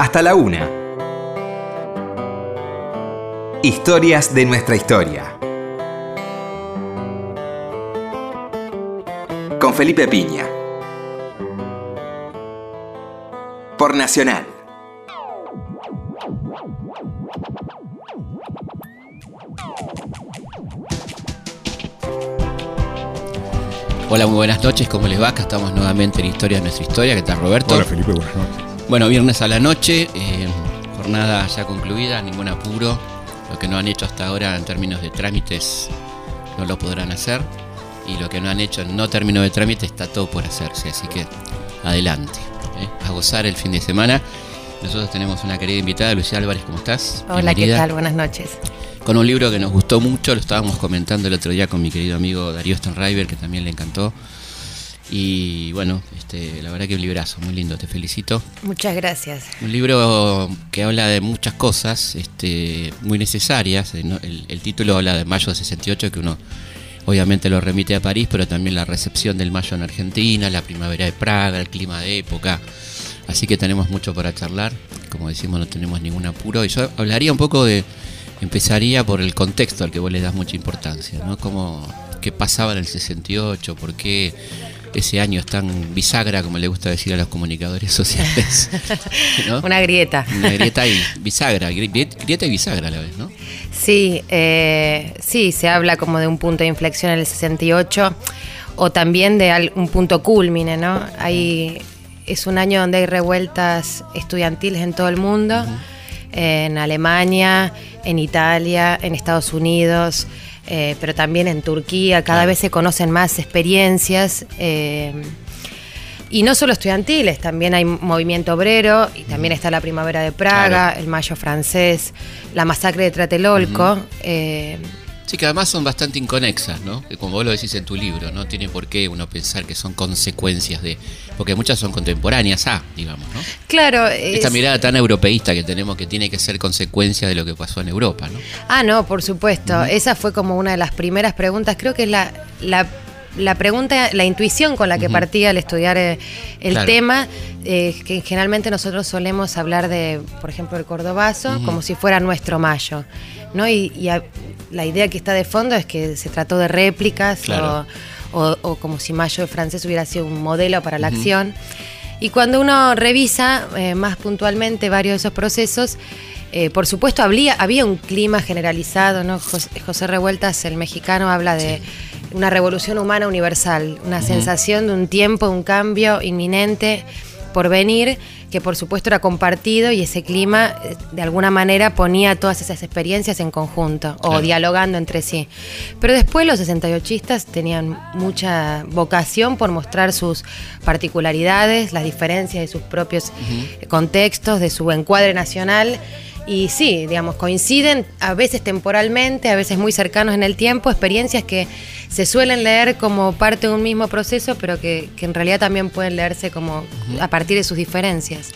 hasta la una. Historias de nuestra historia. Con Felipe Piña. Por Nacional. Hola, muy buenas noches, ¿cómo les va? Acá estamos nuevamente en Historia de nuestra historia. ¿Qué tal, Roberto? Hola Felipe, buenas noches. Bueno, viernes a la noche, eh, jornada ya concluida, ningún apuro. Lo que no han hecho hasta ahora en términos de trámites no lo podrán hacer. Y lo que no han hecho en no término de trámite está todo por hacerse. Así que adelante, ¿eh? a gozar el fin de semana. Nosotros tenemos una querida invitada, Lucía Álvarez, ¿cómo estás? Hola, ¿qué tal? Buenas noches. Con un libro que nos gustó mucho, lo estábamos comentando el otro día con mi querido amigo Darío Stenriver, que también le encantó. Y bueno, este, la verdad que un librazo, muy lindo, te felicito. Muchas gracias. Un libro que habla de muchas cosas este, muy necesarias. eh, ¿no? El, el título habla de mayo de 68, que uno obviamente lo remite a París, pero también la recepción del mayo en Argentina, la primavera de Praga, el clima de época. Así que tenemos mucho para charlar. Como decimos, no tenemos ningún apuro. Y yo hablaría un poco de. Empezaría por el contexto al que vos le das mucha importancia, ¿no? Cómo, ¿Qué pasaba en el 68? ¿Por qué ese año es tan bisagra, como le gusta decir a los comunicadores sociales? ¿no? Una grieta. Una grieta y bisagra, gri- grieta y bisagra a la vez, ¿no? Sí, eh, sí, se habla como de un punto de inflexión en el 68 o también de un punto culmine, ¿no? Hay, es un año donde hay revueltas estudiantiles en todo el mundo, en Alemania, en Italia, en Estados Unidos, eh, pero también en Turquía. Cada vez se conocen más experiencias. eh, Y no solo estudiantiles, también hay movimiento obrero, y también está la primavera de Praga, el mayo francés, la masacre de Tlatelolco. eh, Sí, que además son bastante inconexas, ¿no? Que como vos lo decís en tu libro, no tiene por qué uno pensar que son consecuencias de... Porque muchas son contemporáneas a, digamos, ¿no? claro, Esta es- mirada tan europeísta que tenemos que tiene que ser consecuencia de lo que pasó en Europa, ¿no? Ah, no, por supuesto. Esa fue como una de las primeras preguntas. Creo que es la, la, la pregunta, la intuición con la que Ujú. partía al estudiar eh, el Claro. tema, eh, que generalmente nosotros solemos hablar de, por ejemplo, el cordobazo, como si fuera nuestro mayo. ¿no? Y, y a- la idea que está de fondo es que se trató de réplicas Claro. o, o- o como si mayo francés hubiera sido un modelo para la acción. Y cuando uno revisa eh, más puntualmente varios de esos procesos, eh, por supuesto había, había un clima generalizado, ¿no? José, José Revueltas, el mexicano, habla de una revolución humana universal, una sensación de un tiempo, de un cambio inminente por venir, que por supuesto era compartido y ese clima eh, de alguna manera ponía todas esas experiencias en conjunto o Claro. dialogando entre sí. Pero después los 68istas tenían mucha vocación por mostrar sus particularidades, las diferencias de sus propios contextos, de su encuadre nacional. Y sí, digamos, coinciden a veces temporalmente, a veces muy cercanos en el tiempo, experiencias que se suelen leer como parte de un mismo proceso, pero que, que en realidad también pueden leerse como a partir de sus diferencias.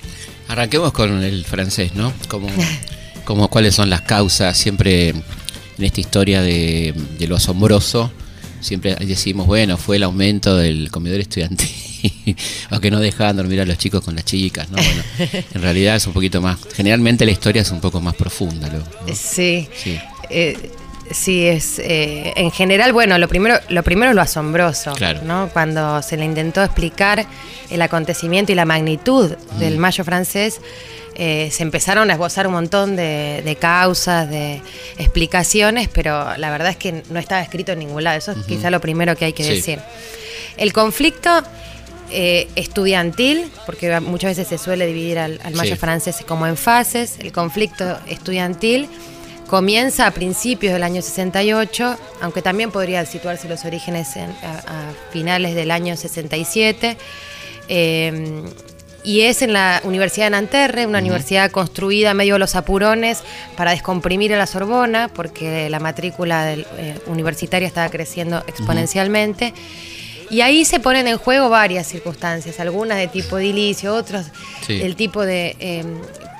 Arranquemos con el francés, ¿no? Como, como cuáles son las causas, siempre en esta historia de, de lo asombroso, siempre decimos, bueno, fue el aumento del comedor estudiantil, o que no dejaban dormir a los chicos con las chicas, ¿no? Bueno, en realidad es un poquito más, generalmente la historia es un poco más profunda, ¿no? Sí. Sí. Eh, sí, es eh, en general, bueno, lo primero, lo primero es lo asombroso, Claro. ¿no? Cuando se le intentó explicar el acontecimiento y la magnitud del Mayo francés, eh, se empezaron a esbozar un montón de, de causas, de explicaciones, pero la verdad es que no estaba escrito en ningún lado. Eso es quizá lo primero que hay que Sí. decir. El conflicto eh, estudiantil, porque muchas veces se suele dividir al, al mayo Sí. francés como en fases, el conflicto estudiantil comienza a principios del año 68, aunque también podría situarse los orígenes en- a, a finales del año 67. eh, y es en la Universidad de Nanterre, una universidad construida medio a los apurones para descomprimir a la Sorbona, porque la matrícula del, eh, universitaria estaba creciendo exponencialmente. Y ahí se ponen en juego varias circunstancias, algunas de tipo edilicio, otras Sí. el tipo de eh,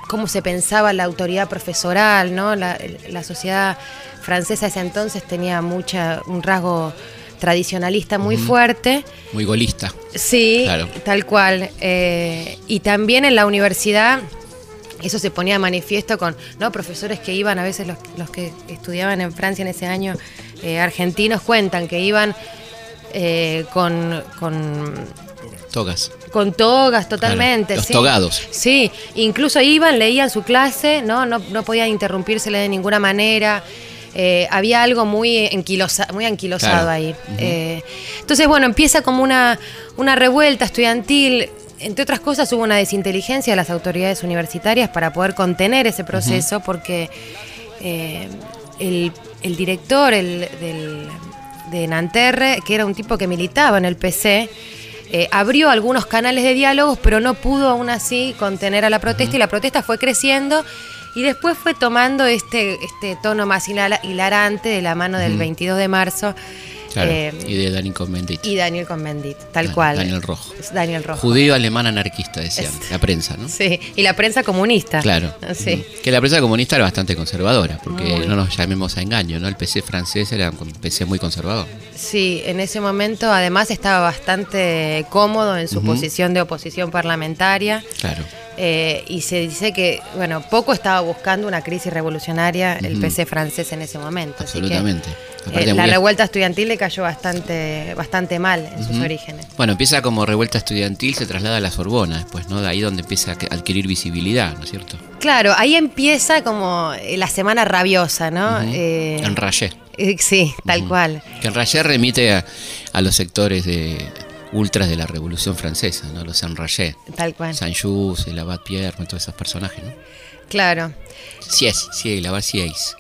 cómo se pensaba la autoridad profesoral, ¿no? La, la sociedad francesa ese entonces tenía mucha un rasgo tradicionalista muy fuerte. Muy golista. Sí, Claro. tal cual. Eh, y también en la universidad eso se ponía de manifiesto con ¿no? profesores que iban, a veces los, los que estudiaban en Francia en ese año, eh, argentinos, cuentan que iban eh, con, con Togas. con togas totalmente. Claro, los sí. togados. Sí, incluso iban, leían su clase, no, no, no podían interrumpírsele de ninguna manera. Eh, había algo muy, enquilosa- muy anquilosado Claro. ahí. Eh, entonces, bueno, empieza como una, una revuelta estudiantil. Entre otras cosas, hubo una desinteligencia de las autoridades universitarias para poder contener ese proceso, porque eh, el, el director el, del- de Nanterre, que era un tipo que militaba en el PC, eh, abrió algunos canales de diálogos, pero no pudo aún así contener a la protesta y la protesta fue creciendo y después fue tomando este, este tono más hilarante de la mano del 22 de marzo Claro. eh, y de Dani Convendit. y Daniel Convendit, tal Dan- cual. Daniel Rojo. Daniel Rojo. Judío alemán anarquista, decían, la prensa, ¿no? Sí, y la prensa comunista. Claro. Sí. Ujú. Que la prensa comunista era bastante conservadora, porque Muy. no nos llamemos a engaño, ¿no? El PC francés era un PC muy conservador. Sí, en ese momento además estaba bastante cómodo en su posición de oposición parlamentaria. Claro. Eh, y se dice que, bueno, poco estaba buscando una crisis revolucionaria el. PC francés en ese momento. así que, Absolutamente. eh, la revuelta estudiantil le cayó bastante, bastante mal en sus orígenes. Bueno, empieza como revuelta estudiantil, se traslada a la Sorbona después, ¿no? De ahí donde empieza a adquirir visibilidad, ¿no es cierto? Claro, ahí empieza como eh, la semana rabiosa, ¿no? Ujú. Eh, Enrayé. eh, sí, tal cual. Que Enrayé remite a, a los sectores de ultras de la Revolución Francesa, ¿no? Los Enrayé. Tal cual. Saint-Just, el Abad Pierre, todos esos personajes, ¿no? Claro. Sies, sí, el Abad Sies.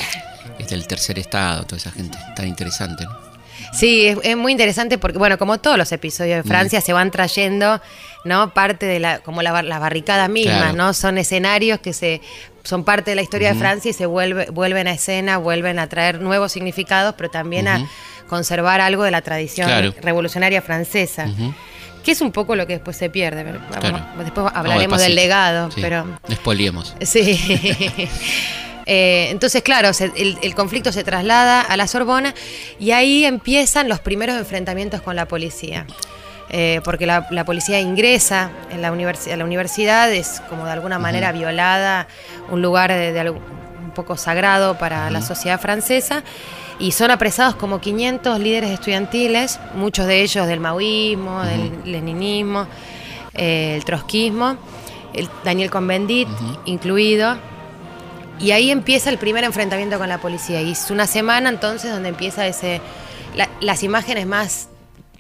Es del tercer estado, toda esa gente tan interesante, ¿no? Sí, es, es muy interesante porque, bueno, como todos los episodios de Francia, se van trayendo, ¿no? Parte de la, como la, las barricadas mismas, Claro. ¿no? Son escenarios que se son parte de la historia de Francia y se vuelve, vuelven a escena, vuelven a traer nuevos significados, pero también a conservar algo de la tradición Claro. revolucionaria francesa. Que es un poco lo que después se pierde. pero vamos- Claro. después hablaremos del legado, Sí, pero. Sí. Eh, entonces, claro, se- el, el conflicto se traslada a la Sorbona y ahí empiezan los primeros enfrentamientos con la policía. Eh, porque la, la policía ingresa en la, a la universidad, es como de alguna manera violada, un lugar de, de algo- un poco sagrado para la sociedad francesa, y son apresados como 500 líderes estudiantiles, muchos de ellos del maoísmo, del leninismo, eh, el trotskismo, el Daniel Convendit incluido. Y ahí empieza el primer enfrentamiento con la policía. Y es una semana entonces donde empieza ese la- las imágenes más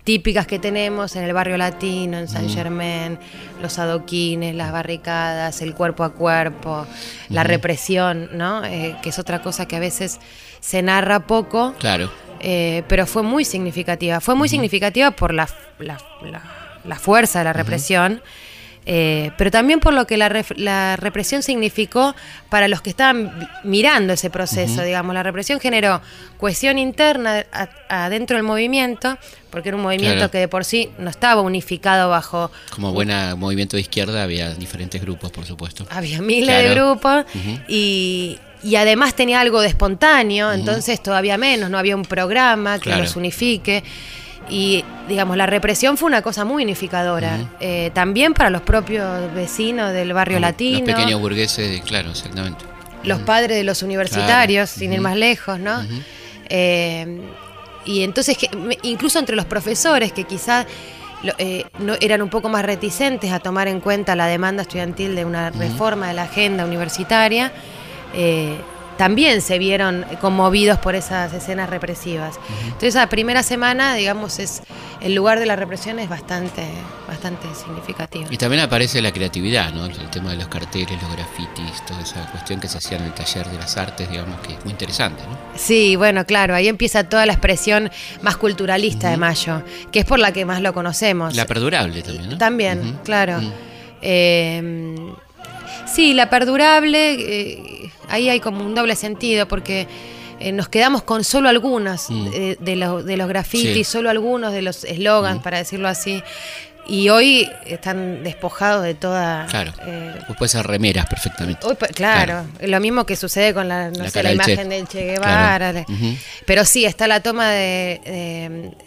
típicas que tenemos en el barrio latino, en San Germain, los adoquines, las barricadas, el cuerpo a cuerpo, la represión, ¿no? Eh, que es otra cosa que a veces se narra poco. Claro. Eh, pero fue muy significativa. Fue muy significativa por la, la- la- la fuerza de la represión, eh, pero también por lo que la, ref- la represión significó para los que estaban mirando ese proceso. Digamos, la represión generó cohesión interna adentro del movimiento, porque era un movimiento Claro. que de por sí no estaba unificado bajo Como buena movimiento de izquierda había diferentes grupos, por supuesto. había miles de grupos y, y además tenía algo de espontáneo, entonces todavía menos, no había un programa que Claro. los unifique. Y digamos, la represión fue una cosa muy unificadora, eh, también para los propios vecinos del barrio Como latino, Los pequeños burgueses, claro, exactamente. los padres de los universitarios, Claro. sin ir más lejos, ¿no? Eh, y entonces, que- incluso entre los profesores que quizás eh, no, eran un poco más reticentes a tomar en cuenta la demanda estudiantil de una reforma de la agenda universitaria, eh, también se vieron conmovidos por esas escenas represivas. Entonces, la primera semana, digamos, es el lugar de la represión es bastante, bastante significativo. Y también aparece la creatividad, ¿no? El tema de los carteles, los grafitis, toda esa cuestión que se hacía en el taller de las artes, digamos, que es muy interesante, ¿no? Sí, bueno, claro, ahí empieza toda la expresión más culturalista de Mayo, que es por la que más lo conocemos. La perdurable también, ¿no? También, claro. Eh, sí, la perdurable, eh, ahí hay como un doble sentido, porque eh, nos quedamos con solo algunos Mm. eh, de, los, de los grafitis, Sí. solo algunos de los eslogans, Mm. para decirlo así. Y hoy están despojados de toda... Claro. eh, Vos puedes hacer remeras perfectamente. Hoy, claro, lo mismo que sucede con la, no La sé, la del Che. imagen del Che Guevara. Claro. Pero sí, está la toma de,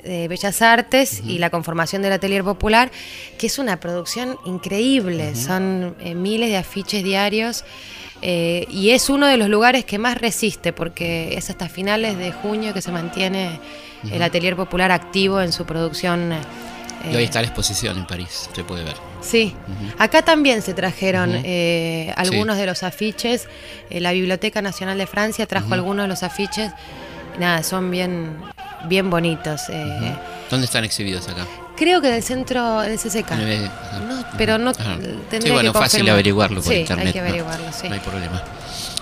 de- de Bellas Artes y la conformación del Atelier Popular, que es una producción increíble. Son eh, miles de afiches diarios. eh, y es uno de los lugares que más resiste, porque es hasta finales de junio que se mantiene el Atelier Popular activo en su producción. Eh, Y hoy está la exposición en París, se puede ver. Sí, acá también se trajeron eh, algunos Sí. de los afiches. Eh, la Biblioteca Nacional de Francia trajo algunos de los afiches. Nada, son bien, bien bonitos. eh. ¿Dónde están exhibidos acá? Creo que en el centro del CCK. En el- No, pero no tendría Sí, bueno, que fácil averiguarlo por sí, internet. hay que ¿no? averiguarlo, sí. No hay problema.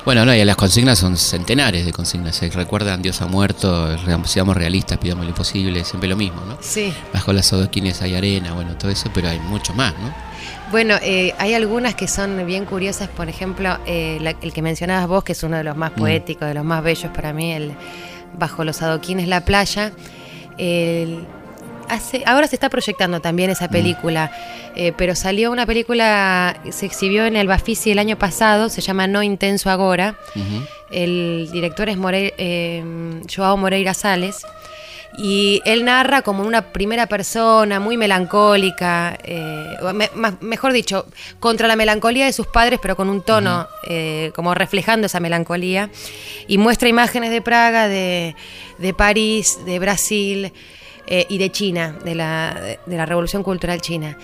Bueno, no, y las consignas son centenares de consignas. Se recuerdan Dios ha muerto, seamos realistas, pidamos lo imposible, siempre lo mismo, ¿no? Sí. Bajo las adoquines hay arena, bueno, todo eso, pero hay mucho más, ¿no? Bueno, eh, hay algunas que son bien curiosas, por ejemplo, eh, la- el que mencionabas vos, que es uno de los más Mm. poéticos, de los más bellos para mí, el Bajo los adoquines la playa. El- hace, ahora se está proyectando también Mm. esa película, eh, pero salió una película, se exhibió en el Bafisi el año pasado, se llama No Intenso Agora. El director es More- eh, Joao Moreira Sales. Y él narra como una primera persona, muy melancólica, eh, o me- más- mejor dicho, contra la melancolía de sus padres, pero con un tono eh, como reflejando esa melancolía. Y muestra imágenes de Praga, de, de París, de Brasil eh, y de China, de la, de la Revolución Cultural China.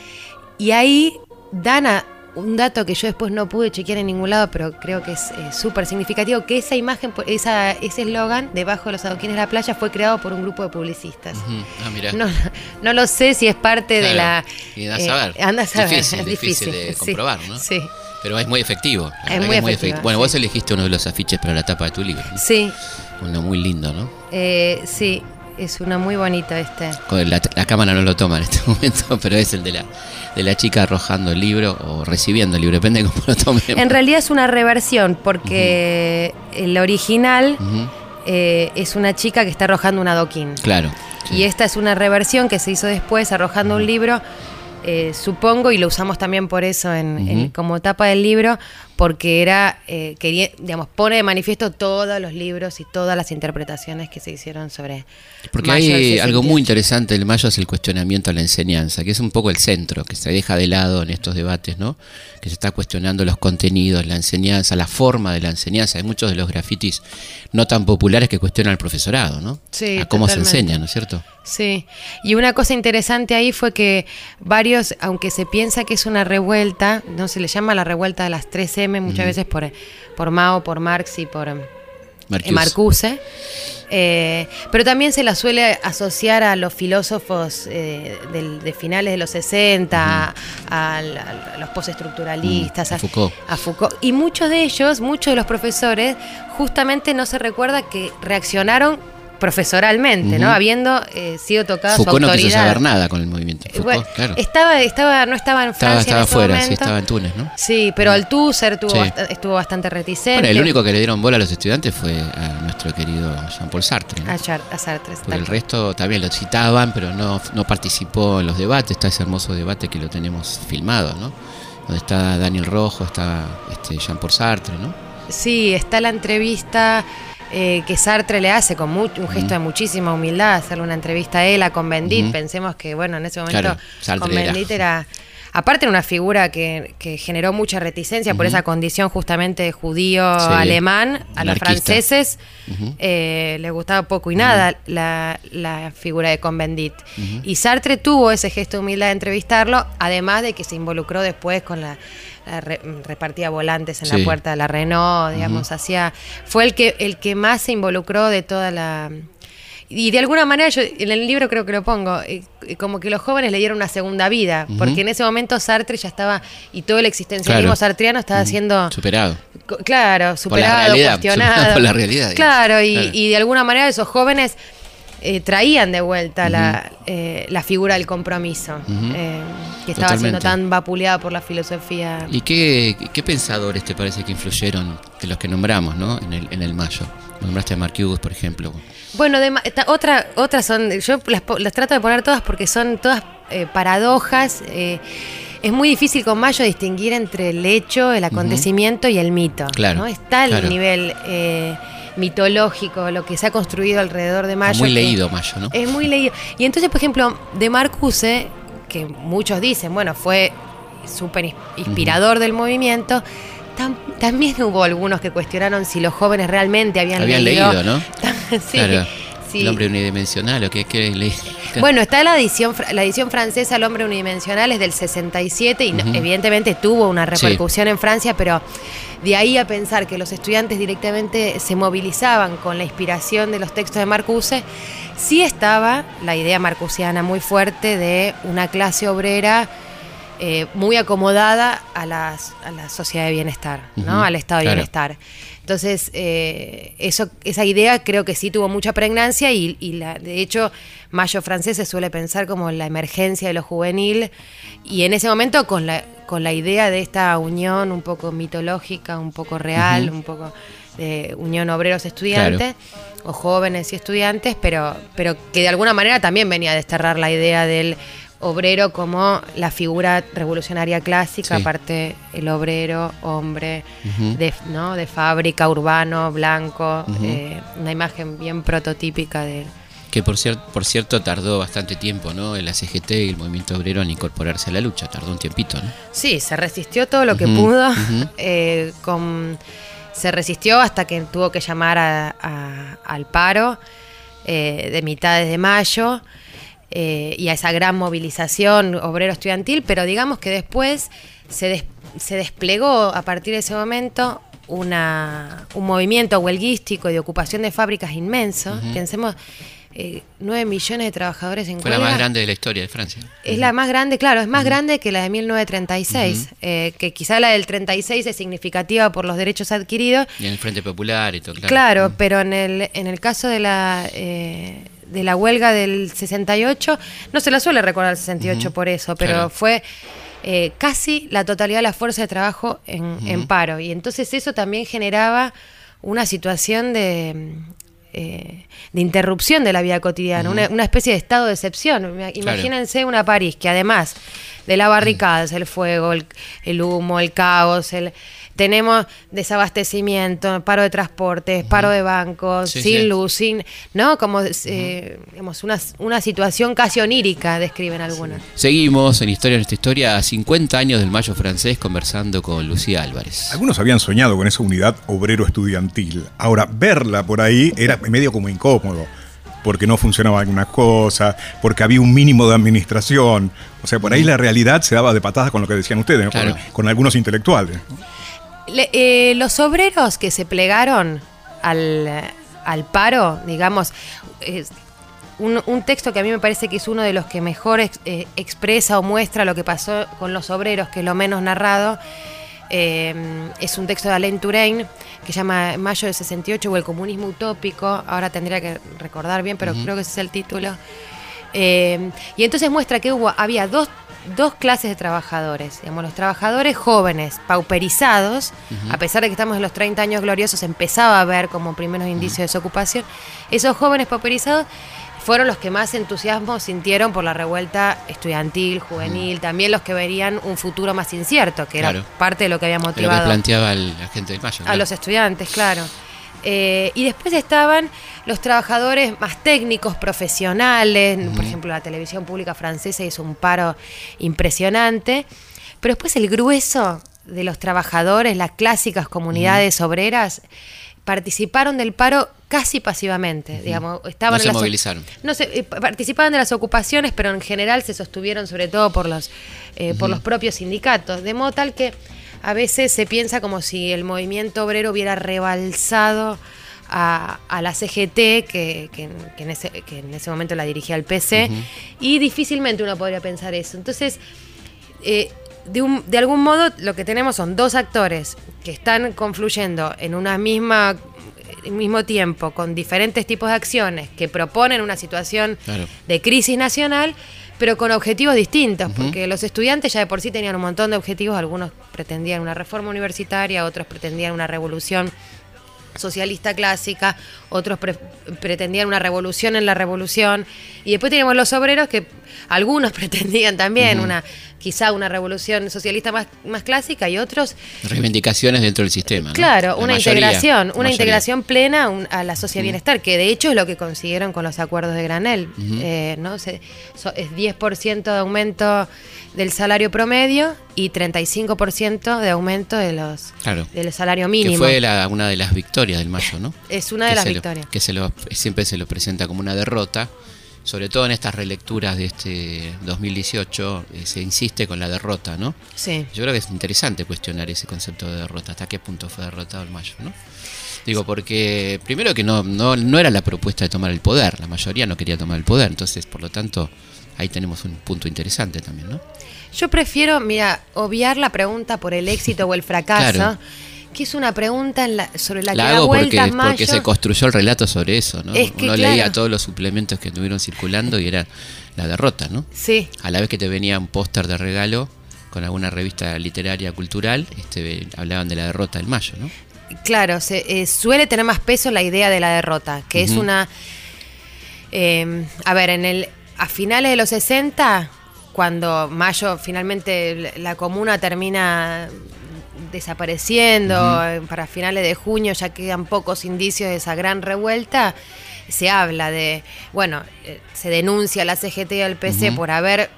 Y ahí dan a un dato que yo después no pude chequear en ningún lado, pero creo que es eh, súper significativo, que esa imagen, esa, ese eslogan, debajo de los adoquines de la playa, fue creado por un grupo de publicistas. Ah, mirá. No, no lo sé si es parte de la... Y eh, anda a saber, Difícil, es difícil de sí, comprobar, ¿no? Sí, Pero es muy efectivo. Es muy efectivo, Bueno, sí. vos elegiste uno de los afiches para la tapa de tu libro. ¿no? sí, Uno muy lindo, ¿no? eh, sí, es uno muy bonito este. La, la cámara no lo toma en este momento, pero es el de la, de la chica arrojando el libro o recibiendo el libro, depende de cómo lo tome. En realidad es una reversión, porque el original eh, es una chica que está arrojando un adoquín. Claro. sí. Y esta es una reversión que se hizo después arrojando un libro, eh, supongo, y lo usamos también por eso en, como tapa del libro, porque era, eh, quería, digamos, pone de manifiesto todos los libros y todas las interpretaciones que se hicieron sobre Porque Mayo hay 68. algo muy interesante del Mayo es el cuestionamiento a la enseñanza, que es un poco el centro, que se deja de lado en estos debates, ¿no? Que se está cuestionando los contenidos, la enseñanza, la forma de la enseñanza. Hay muchos de los grafitis no tan populares que cuestionan al profesorado, ¿no? Sí, a cómo totalmente. se enseña, ¿no es cierto? Sí, y una cosa interesante ahí fue que varios, aunque se piensa que es una revuelta, no se le llama la revuelta de las 3M, muchas veces por, por Mao, por Marx y por eh, Marcuse. Marcuse, eh, pero también se la suele asociar a los filósofos eh, de finales de los 60, al- a, los postestructuralistas, Mm, a Foucault. a Foucault. Y muchos de ellos, muchos de los profesores, justamente no se recuerda que reaccionaron profesoralmente, ¿no? Habiendo eh, sido tocada Foucault su no autoridad. quiso saber nada con el movimiento. Eh, Foucault, bueno, claro. estaba, estaba, no estaba en Estaba, Francia estaba en ese afuera, sí, estaba en Túnez, ¿no? Sí, pero Althusser tuvo Sí. bast- estuvo bastante reticente. Bueno, el único que le dieron bola a los estudiantes fue a nuestro querido Jean-Paul Sartre. ¿no? A, Char- a Sartre. Tal el resto también lo citaban, pero no, no participó en los debates. Está ese hermoso debate que lo tenemos filmado, ¿no? Donde está Daniel Rojo, está este Jean-Paul Sartre, ¿no? Sí, está la entrevista eh, que Sartre le hace con un gesto de muchísima humildad, hacerle una entrevista a él, a Convendit. Ujú. Pensemos que, bueno, en ese momento Claro, Convendit era... Aparte era una figura que, que generó mucha reticencia por esa condición justamente de judío Sí, alemán. A los franceses eh, les gustaba poco y nada la, la figura de Convendit. Y Sartre tuvo ese gesto de humildad de entrevistarlo, además de que se involucró después con la, la re- repartía volantes en Sí. la puerta de la Renault, digamos, hacía fue el que el que más se involucró de toda la y de alguna manera yo en el libro creo que lo pongo eh, eh, como que los jóvenes le dieron una segunda vida porque en ese momento Sartre ya estaba y todo el existencialismo Claro. sartriano estaba siendo Superado. Claro, Por superado, realidad, cuestionado. superado por la realidad. Claro, y, Claro. y de alguna manera esos jóvenes eh, traían de vuelta la, eh, la figura del compromiso, que estaba siendo tan vapuleada por la filosofía. ¿Y qué, qué pensadores te parece que influyeron de los que nombramos, ¿no? En el, en el Mayo. Nombraste a Marcuse, por ejemplo. Bueno, de otra, otras son, yo las, trato de poner todas porque son todas eh, paradojas. eh, es muy difícil con Mayo distinguir entre el hecho, el acontecimiento y el mito. Claro, ¿no? Está el nivel eh, mitológico, lo que se ha construido alrededor de Mayo. Muy que- leído Mayo, ¿no? es muy leído. Y entonces, por ejemplo, de Marcuse, que muchos dicen, bueno, fue súper ins- inspirador del movimiento, tam- también hubo algunos que cuestionaron si los jóvenes realmente habían, Habían leído, ¿no? sí, claro. sí. El hombre unidimensional, ¿o qué? Bueno, está la edición, la edición francesa El hombre unidimensional es del 67 y no- Ujú. evidentemente tuvo una Sí. repercusión en Francia, pero de ahí a pensar que los estudiantes directamente se movilizaban con la inspiración de los textos de Marcuse, sí estaba la idea marcusiana muy fuerte de una clase obrera eh, muy acomodada a, las, a la sociedad de bienestar, ¿no? Al estado de claro. bienestar. Entonces, eh, eso, esa idea creo que sí tuvo mucha pregnancia y, y la, de hecho, Mayo francés se suele pensar como la emergencia de lo juvenil y en ese momento con la, con la idea de esta unión un poco mitológica, un poco real, un poco de unión obreros-estudiantes o jóvenes y estudiantes, pero, pero que de alguna manera también venía a desterrar la idea del obrero como la figura revolucionaria clásica, Sí. aparte el obrero, hombre, de, ¿no? de fábrica, urbano, blanco, eh, una imagen bien prototípica de... Que por, cier- por cierto tardó bastante tiempo, ¿no? El ACGT y el movimiento obrero en incorporarse a la lucha, tardó un tiempito, ¿no? Sí, se resistió todo lo que pudo, eh, con- se resistió hasta que tuvo que llamar a- a- al paro eh, de mitades de mayo eh, y a esa gran movilización obrero estudiantil, pero digamos que después se, des- se desplegó a partir de ese momento una, un movimiento huelguístico y de ocupación de fábricas inmenso. Pensemos, eh, 9 millones de trabajadores en Fue la más grande de la historia de Francia. Es la más grande, claro, es más grande que la de 1936, eh, que quizá la del 36 es significativa por los derechos adquiridos. Y en el Frente Popular y todo, claro. Claro, pero en el, en el caso de la, eh, de la huelga del 68, no se la suele recordar el 68 Ujú, por eso, pero claro. fue eh, casi la totalidad de la fuerza de trabajo en, en paro. Y entonces eso también generaba una situación de, eh, de interrupción de la vida cotidiana, una, una especie de estado de excepción. Ima- Imagínense una París que además de las barricadas, el fuego, el, el humo, el caos, el... Tenemos desabastecimiento, paro de transportes, paro de bancos, Sí, sin sí. luz, sin, ¿no? Como, eh, digamos, una, una situación casi onírica, describen algunos. Seguimos en Historia nuestra historia a 50 años del Mayo francés conversando con Lucía Álvarez. Algunos habían soñado con esa unidad obrero-estudiantil. Ahora, verla por ahí era medio como incómodo, porque no funcionaba algunas cosas, porque había un mínimo de administración. O sea, por ahí la realidad se daba de patadas con lo que decían ustedes, ¿no? Claro. con, con algunos intelectuales. Le- eh, los obreros que se plegaron al, al paro, digamos, es un, un texto que a mí me parece que es uno de los que mejor ex- eh, expresa o muestra lo que pasó con los obreros, que es lo menos narrado, eh, es un texto de Alain Touraine que llama Mayo del 68 o El comunismo utópico, ahora tendría que recordar bien, pero creo que ese es el título. Eh, y entonces muestra que hubo, había dos, dos clases de trabajadores, digamos, los trabajadores jóvenes, pauperizados, a pesar de que estamos en los 30 años gloriosos, empezaba a ver como primeros indicios de desocupación, esos jóvenes pauperizados fueron los que más entusiasmo sintieron por la revuelta estudiantil, juvenil, también los que verían un futuro más incierto, que era parte de lo que había De lo que motivado planteaba el- la gente del Mayo. a claro. los estudiantes, claro. Eh, y después estaban los trabajadores más técnicos, profesionales. Por ejemplo, la televisión pública francesa hizo un paro impresionante. Pero después el grueso de los trabajadores, las clásicas comunidades obreras, participaron del paro casi pasivamente. Digamos, estaban No se las- movilizaron. no sé, eh, participaban de las ocupaciones, pero en general se sostuvieron sobre todo por los, eh, por los propios sindicatos, de modo tal que a veces se piensa como si el movimiento obrero hubiera rebalsado a, a la CGT, que, que en- que en ese, que en ese momento la dirigía el PC, y difícilmente uno podría pensar eso. Entonces, eh, de, un- de algún modo lo que tenemos son dos actores que están confluyendo en una misma mismo tiempo con diferentes tipos de acciones que proponen una situación Claro. de crisis nacional pero con objetivos distintos porque los estudiantes ya de por sí tenían un montón de objetivos algunos pretendían una reforma universitaria otros pretendían una revolución socialista clásica, otros pre- pretendían una revolución en la revolución, y después teníamos los obreros que algunos pretendían también una quizá una revolución socialista más, más clásica y otros reivindicaciones dentro del sistema. Claro, La una mayoría, integración, una mayoría. integración plena a un- a la sociedad bienestar, que de hecho es lo que consiguieron con los acuerdos de Granel. Eh, ¿no? Se- so- es 10% de aumento del salario promedio y 35% de aumento de los Claro. del salario Que mínimo. fue la- una de las victorias del Mayo, ¿no? Es una de Que las lo- victorias. que se lo, siempre se lo presenta como una derrota. Sobre todo en estas relecturas de este 2018 eh, se insiste con la derrota, ¿no? Sí. Yo creo que es interesante cuestionar ese concepto de derrota, hasta qué punto fue derrotado el Mayo, ¿no? Digo, porque primero que no, no, no era la propuesta de tomar el poder, la mayoría no quería tomar el poder, entonces por lo tanto ahí tenemos un punto interesante también, ¿no? Yo prefiero, mira, obviar la pregunta por el éxito o el fracaso, Claro. Que es una pregunta en la- sobre la, La que da hago porque, vueltas Mayo. porque se construyó el relato sobre eso, ¿no? Es que, Uno claro. leía todos los suplementos que estuvieron circulando y era la derrota, ¿no? Sí, A la vez que te venía un póster de regalo con alguna revista literaria cultural, este, hablaban de la derrota del Mayo, ¿no? Claro, se, eh, suele tener más peso la idea de la derrota, que es una... eh, a ver, en el, a finales de los 60, cuando Mayo finalmente la comuna termina desapareciendo, eh, para finales de junio ya quedan pocos indicios de esa gran revuelta, se habla de, bueno, eh, se denuncia a la CGT y al PC por haber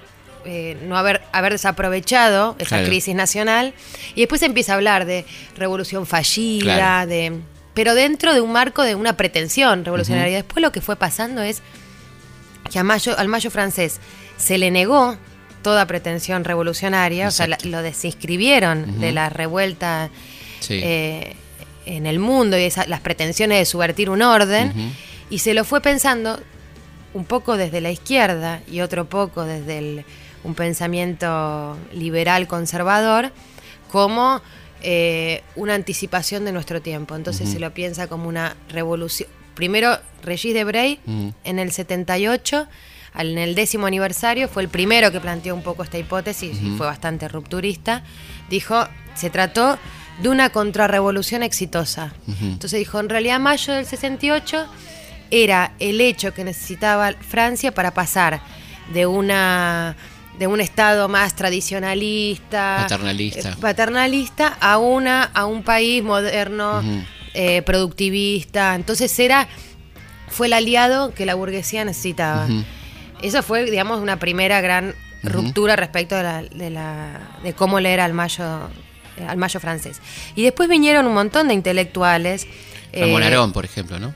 eh, no haber, haber desaprovechado esa Claro. crisis nacional y después se empieza a hablar de revolución fallida, Claro. de pero dentro de un marco de una pretensión revolucionaria. Después lo que fue pasando es que a Mayo, al Mayo francés se le negó toda pretensión revolucionaria, o sea, la- lo desinscribieron de la revuelta Sí. eh, en el mundo y esa- las pretensiones de subvertir un orden, y se lo fue pensando un poco desde la izquierda y otro poco desde el- un pensamiento liberal conservador como eh, una anticipación de nuestro tiempo. Entonces se lo piensa como una revolución. Primero, Regis Debray Ujú. en el 78, al- en el décimo aniversario, fue el primero que planteó un poco esta hipótesis y fue bastante rupturista. Dijo, se trató de una contrarrevolución exitosa. Entonces dijo, en realidad mayo del 68 era el hecho que necesitaba Francia para pasar de una de un estado más tradicionalista, Paternalista. eh, paternalista a una a un país moderno, eh, productivista. Entonces era fue el aliado que la burguesía necesitaba. Eso fue, digamos, una primera gran ruptura respecto de, la, de, la- de cómo leer al mayo, eh, al mayo francés. Y después vinieron un montón de intelectuales. Ramón eh, Arón, por ejemplo, ¿no?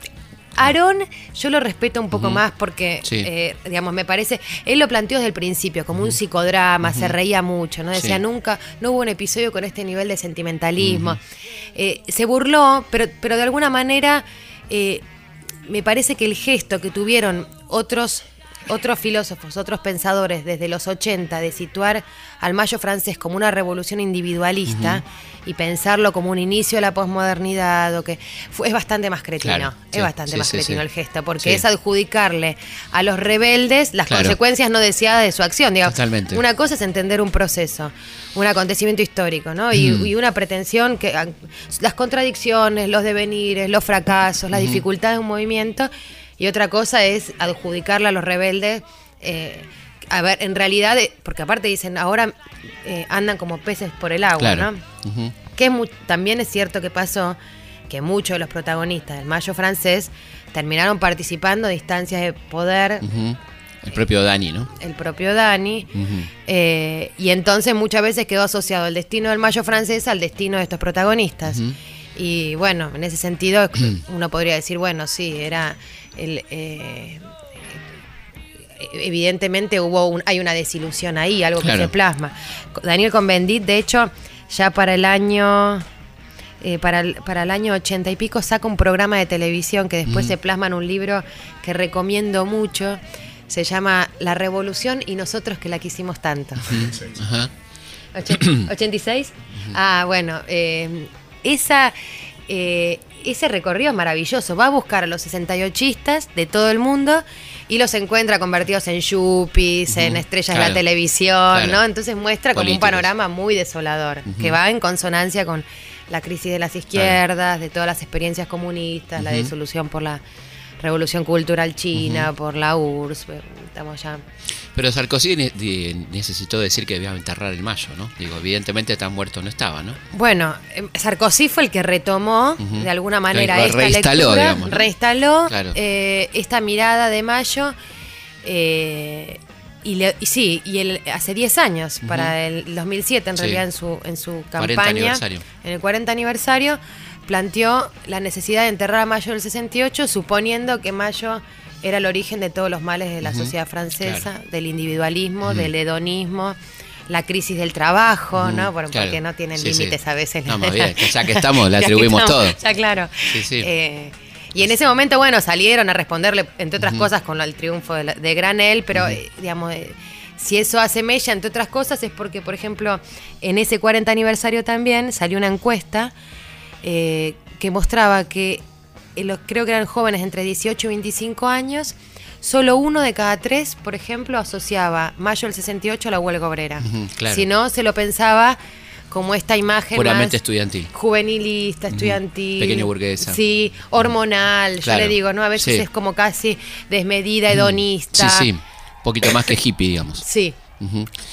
Aarón, yo lo respeto un poco más porque, Sí. eh, digamos, me parece, él lo planteó desde el principio como un psicodrama, se reía mucho, ¿no? Decía, Sí. nunca, no hubo un episodio con este nivel de sentimentalismo. Eh, se burló, pero, pero de alguna manera eh, me parece que el gesto que tuvieron otros otros filósofos, otros pensadores desde los 80 de situar al mayo francés como una revolución individualista y pensarlo como un inicio de la posmodernidad o que fue, es bastante más cretino, Claro, es bastante sí, más sí, cretino el gesto, porque es adjudicarle a los rebeldes las Claro. consecuencias no deseadas de su acción. Digamos, Totalmente. Una cosa es entender un proceso, un acontecimiento histórico, ¿no? Y, Mm. y una pretensión que ah, las contradicciones, los devenires, los fracasos, las dificultades de un movimiento, y otra cosa es adjudicarle a los rebeldes. eh, a ver, en realidad, eh, porque aparte dicen, ahora eh, andan como peces por el agua, Claro. ¿no? Que es también es cierto que pasó que muchos de los protagonistas del Mayo francés terminaron participando de instancias de poder. El propio Dani, ¿no? el propio Dani, eh, y entonces muchas veces quedó asociado el destino del Mayo francés al destino de estos protagonistas. Y bueno, en ese sentido uno podría decir, bueno, sí, era el... eh, evidentemente hubo un, hay una desilusión ahí, algo Claro. que se plasma. Daniel Convendit, de hecho, ya para el año eh, para, el, para el año ochenta y pico saca un programa de televisión que después Mm. se plasma en un libro que recomiendo mucho. Se llama La Revolución y nosotros que la quisimos tanto. Ajá. Ochen- ¿86? Ah, bueno, eh, esa, eh, ese recorrido es maravilloso. Va a buscar a los 68istas de todo el mundo y los encuentra convertidos en yuppies, en estrellas de la televisión, claro. ¿no? Entonces muestra como un panorama muy desolador, que va en consonancia con la crisis de las izquierdas, de todas las experiencias comunistas, la disolución por la Revolución Cultural China, por la URSS, estamos ya... Pero Sarkozy necesitó decir que debía enterrar el mayo, ¿no? Digo, evidentemente tan muerto no estaba, ¿no? Bueno, eh, Sarkozy fue el que retomó de alguna manera esta reinstaló, lectura, digamos, ¿no? reinstaló Claro. eh, esta mirada de Mayo. eh, y, le- y sí, y el, hace 10 años, para el 2007 en Sí. realidad en su, en su 40 campaña, aniversario. en el 40 aniversario, planteó la necesidad de enterrar a Mayo del 68, suponiendo que Mayo era el origen de todos los males de la sociedad francesa, claro. del individualismo, del hedonismo, la crisis del trabajo, ¿no? Bueno, claro. porque no tienen Sí, sí. límites a veces. No, más bien, ya que estamos, le Ya atribuimos estamos, todo. Ya, claro. Sí. Eh, y en ese momento, bueno, salieron a responderle, entre otras cosas, con el triunfo de, de Granel, pero, eh, digamos, eh, si eso hace mella, entre otras cosas, es porque, por ejemplo, en ese 40 aniversario también salió una encuesta eh, que mostraba que, eh, los, creo que eran jóvenes entre 18 y 25 años, solo uno de cada tres, por ejemplo, asociaba mayo del 68 a la huelga obrera. Claro. Si no, se lo pensaba como esta imagen Puramente más estudiantil. juvenilista, estudiantil, Pequeña burguesa. sí, hormonal, Claro. yo le digo, ¿no? A veces Sí. es como casi desmedida, hedonista. Sí, sí. Un poquito más que hippie, digamos. Sí,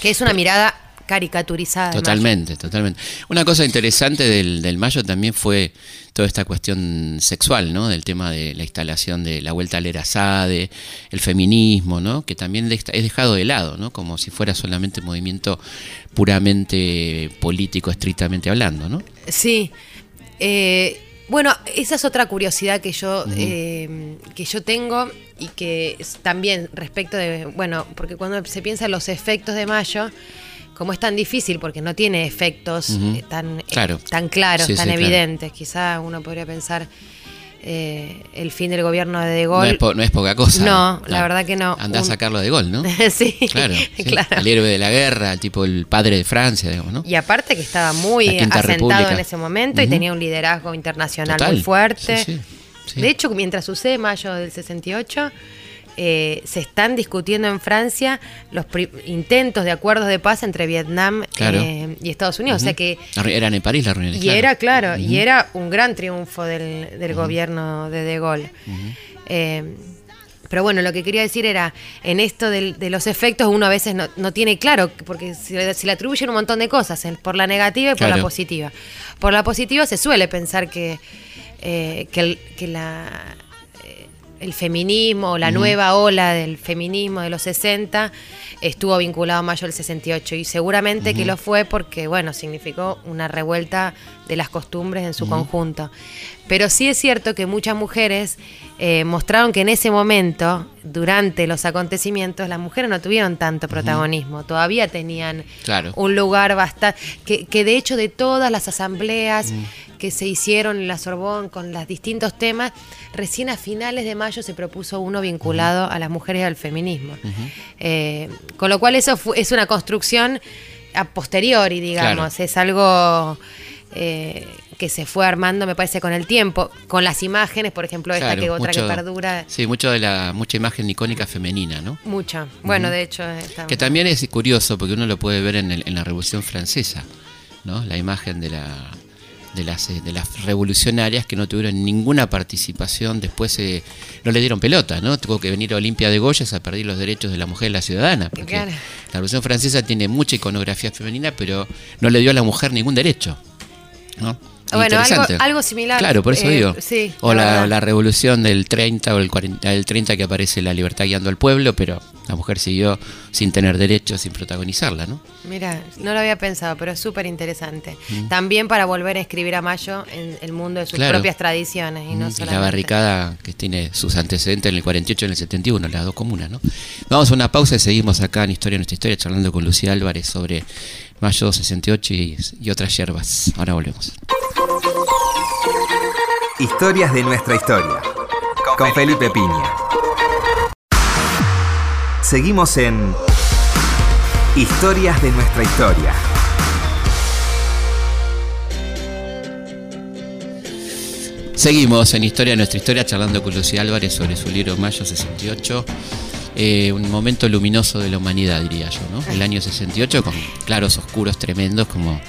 que es una mirada caricaturizada. Totalmente, totalmente. Una cosa interesante del, del Mayo también fue toda esta cuestión sexual, ¿no? Del tema de la instalación de la vuelta al Erasade, el feminismo, ¿no? Que también es dejado de lado, ¿no? Como si fuera solamente un movimiento puramente político, estrictamente hablando, ¿no? Sí. Eh, bueno, esa es otra curiosidad que yo, eh, que yo tengo y que también respecto de, bueno, porque cuando se piensa en los efectos de Mayo, como es tan difícil porque no tiene efectos eh, tan, eh, Claro. tan claros, Sí, tan sí, claro. evidentes, quizá uno podría pensar eh, el fin del gobierno de De No Gaulle. es, po- no es poca cosa. No, la verdad que no. Anda a Un- sacarlo de gol, ¿no? sí, Claro, sí. claro. El héroe de la guerra, tipo el padre de Francia, digamos, ¿no? Y aparte que estaba muy asentado República. en ese momento y tenía un liderazgo internacional Total. muy fuerte. De hecho, mientras sucede mayo del 68, eh, se están discutiendo en Francia los intentos de acuerdos de paz entre Vietnam Claro. eh, y Estados Unidos. O sea que Eran en París las reuniones. y era, claro, y era un gran triunfo del, del gobierno de De Gaulle. Eh, pero bueno, lo que quería decir era, en esto de los efectos uno a veces no, no tiene claro, porque se, le- se le atribuyen un montón de cosas, por la negativa y por Claro. la positiva. Por la positiva se suele pensar que, eh, que, el- que la, el feminismo la nueva ola del feminismo de los 60 estuvo vinculado a mayo del 68 y seguramente que lo fue porque, bueno, significó una revuelta de las costumbres en su conjunto. Pero sí es cierto que muchas mujeres eh, mostraron que en ese momento, durante los acontecimientos, las mujeres no tuvieron tanto protagonismo, todavía tenían Claro. un lugar bastante... Que, que de hecho de todas las asambleas que se hicieron en la Sorbón con los distintos temas, recién a finales de mayo se propuso uno vinculado a las mujeres y al feminismo. Eh, con lo cual eso es una construcción a posteriori, digamos, Claro. es algo... eh, que se fue armando, me parece, con el tiempo, con las imágenes, por ejemplo, esta Claro, que otra mucho- que perdura Sí, mucho de la mucha imagen icónica femenina, ¿no? mucho. Bueno, de hecho, está- Que también es curioso porque uno lo puede ver en, el- en la Revolución Francesa, ¿no? La imagen de la de las eh, de las revolucionarias que no tuvieron ninguna participación, después eh, no le dieron pelota, ¿no? Tuvo que venir a Olimpia de Goyas a perder los derechos de la mujer y la ciudadana, porque Claro. la Revolución Francesa tiene mucha iconografía femenina, pero no le dio a la mujer ningún derecho, ¿no? Bueno, algo- algo similar, Claro, por eso eh, digo. sí, o la revolución del 30 o el 40, del 30 que aparece la libertad guiando al pueblo, pero la mujer siguió sin tener derechos, sin protagonizarla, ¿no? Mira, no lo había pensado, pero es súper interesante. También para volver a escribir a Mayo en el mundo de sus Claro. propias tradiciones y no Mm, y la barricada que tiene sus antecedentes en el 48 y en el 71, las dos comunas, ¿no? Vamos a una pausa y seguimos acá en Historia Nuestra Historia charlando con Lucía Álvarez sobre Mayo 68 y, y otras hierbas. Ahora volvemos. Historias de nuestra historia. Con Felipe Piña. Seguimos en Historias de nuestra historia. Seguimos en Historia Nuestra Historia charlando con Lucía Álvarez sobre su libro Mayo 68. Eh, un momento luminoso de la humanidad, diría yo, ¿no? El año 68 con claros oscuros tremendos como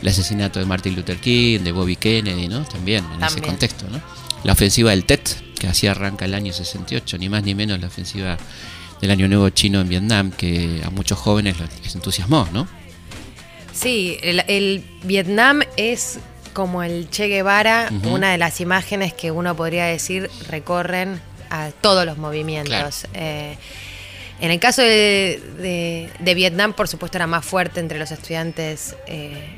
el asesinato de Martin Luther King, de Bobby Kennedy, ¿no? También en ese contexto, ¿no? La ofensiva del TET, que así arranca el año 68, ni más ni menos la ofensiva del Año Nuevo chino en Vietnam, que a muchos jóvenes les entusiasmó, ¿no? Sí, el, el Vietnam es como el Che Guevara, una de las imágenes que uno podría decir recorren a todos los movimientos. Eh, en el caso de, de- de Vietnam, por supuesto, era más fuerte entre los estudiantes eh,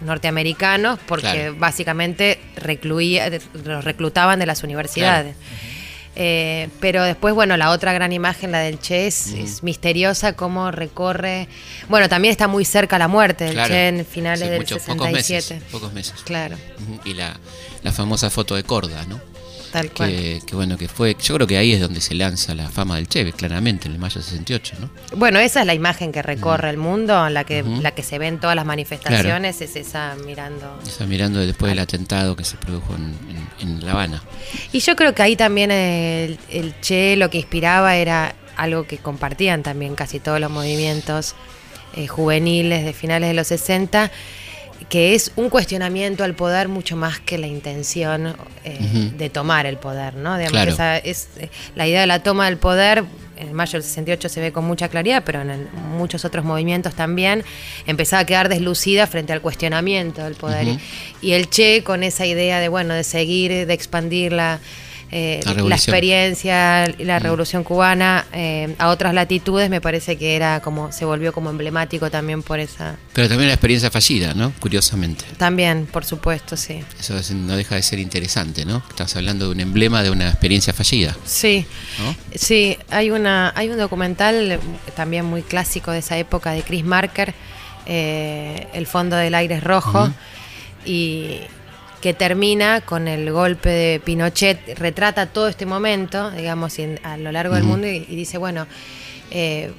norteamericanos, porque Claro. básicamente recluía, los reclutaban de las universidades. Eh, pero después, bueno, la otra gran imagen, la del Che, es, es misteriosa, cómo recorre. Bueno, también está muy cerca la muerte del Claro. Che en finales Sí, del mucho- 67. Pocos meses, pocos meses. Claro, Y la, la famosa foto de Corda, ¿no? Tal cual. Que, que bueno, que fue, yo creo que ahí es donde se lanza la fama del Che, claramente, en el mayo 68, ¿no? Bueno, esa es la imagen que recorre el mundo, la que, Ujú. la que se ve en todas las manifestaciones, es esa mirando. Está mirando después del atentado que se produjo en, en- en La Habana. Y yo creo que ahí también el, el Che lo que inspiraba era algo que compartían también casi todos los movimientos eh, juveniles de finales de los 60, que es un cuestionamiento al poder mucho más que la intención eh, de tomar el poder, ¿no? Digamos, Claro. esa es eh, la idea de la toma del poder. En mayo del 68 se ve con mucha claridad, pero en el- muchos otros movimientos también empezaba a quedar deslucida frente al cuestionamiento del poder. Y el Che con esa idea de bueno, de seguir, de expandir la, eh, La la, experiencia la revolución cubana eh, a otras latitudes, me parece que era como, se volvió como emblemático también por esa. Pero también una experiencia fallida, ¿no? Curiosamente. También, por supuesto, sí. Eso es- no deja de ser interesante, ¿no? Estás hablando de un emblema de una experiencia fallida, Sí, ¿no? sí, hay una, hay un documental también muy clásico de esa época de Chris Marker, eh, El fondo del aire es rojo, y que termina con el golpe de Pinochet, retrata todo este momento, digamos, en- a lo largo del mundo, y, y dice, bueno, eh,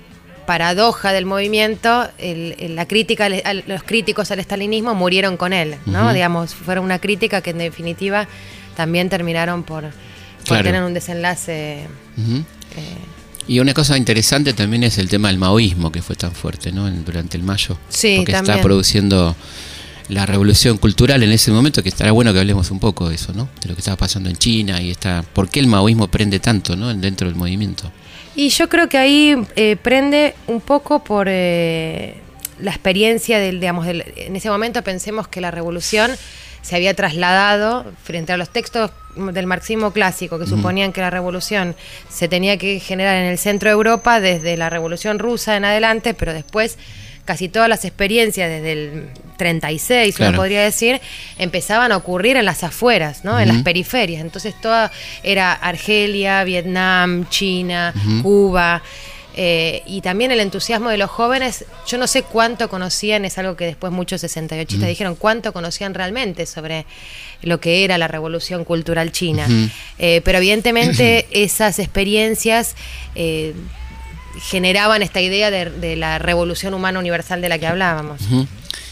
paradoja del movimiento, el- el- la crítica, al- al- los críticos al estalinismo murieron con él, ¿no? Digamos, fueron una crítica que en definitiva también terminaron por, por Claro. tener un desenlace. Eh, Y una cosa interesante también es el tema del maoísmo que fue tan fuerte, ¿no? En- durante el mayo. Sí, Porque también. está produciendo la revolución cultural en ese momento, que estará bueno que hablemos un poco de eso, ¿no? De lo que estaba pasando en China y está, ¿por qué el maoísmo prende tanto, ¿no? Dentro del movimiento. Y yo creo que ahí eh, prende un poco por eh, la experiencia del, digamos, del- en ese momento pensemos que la revolución se había trasladado frente a los textos del marxismo clásico que suponían que la revolución se tenía que generar en el centro de Europa desde la revolución rusa en adelante, pero después casi todas las experiencias desde el 36, Claro. uno podría decir, empezaban a ocurrir en las afueras, ¿no? En las periferias. Entonces toda era Argelia, Vietnam, China. Cuba. eh, y también el entusiasmo de los jóvenes, yo no sé cuánto conocían, es algo que después muchos 68 dijeron, cuánto conocían realmente sobre lo que era la revolución cultural china. Eh, pero evidentemente esas experiencias eh, generaban esta idea de, de la revolución humana universal de la que hablábamos.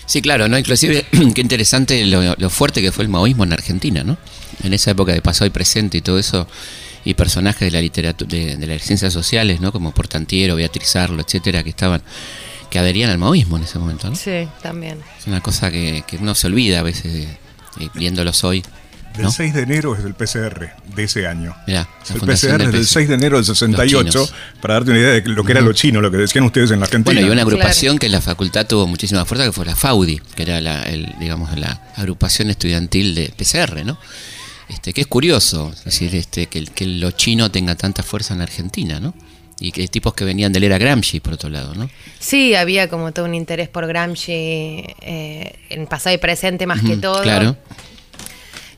Sí, claro, ¿no? Inclusive, qué interesante lo, lo fuerte que fue el maoísmo en Argentina, ¿no? En esa época de pasado y presente y todo eso, y personajes de la literatura, de, de las ciencias sociales, ¿no? Como Portantiero, Beatriz Arlo, etcétera, que estaban, que adherían al maoísmo en ese momento, ¿no? Sí, también. Es una cosa que, que uno se olvida a veces, viéndolos hoy, Del ¿no? 6 de enero es el PCR de ese año. Mirá, el PCR es del PC. 6 de enero del 68, chinos. para darte una idea de lo que era lo chino, lo que decían ustedes en la Argentina. Bueno, y una Claro. agrupación que en la facultad tuvo muchísima fuerza, que fue la FAUDI, que era la, el, digamos, la agrupación estudiantil de PCR, ¿no? Este, que es curioso, es decir, este, que, que lo chino tenga tanta fuerza en Argentina, ¿no? Y que tipos que venían del era Gramsci, por otro lado, ¿no? Sí, había como todo un interés por Gramsci eh, en pasado y presente más que todo. Claro.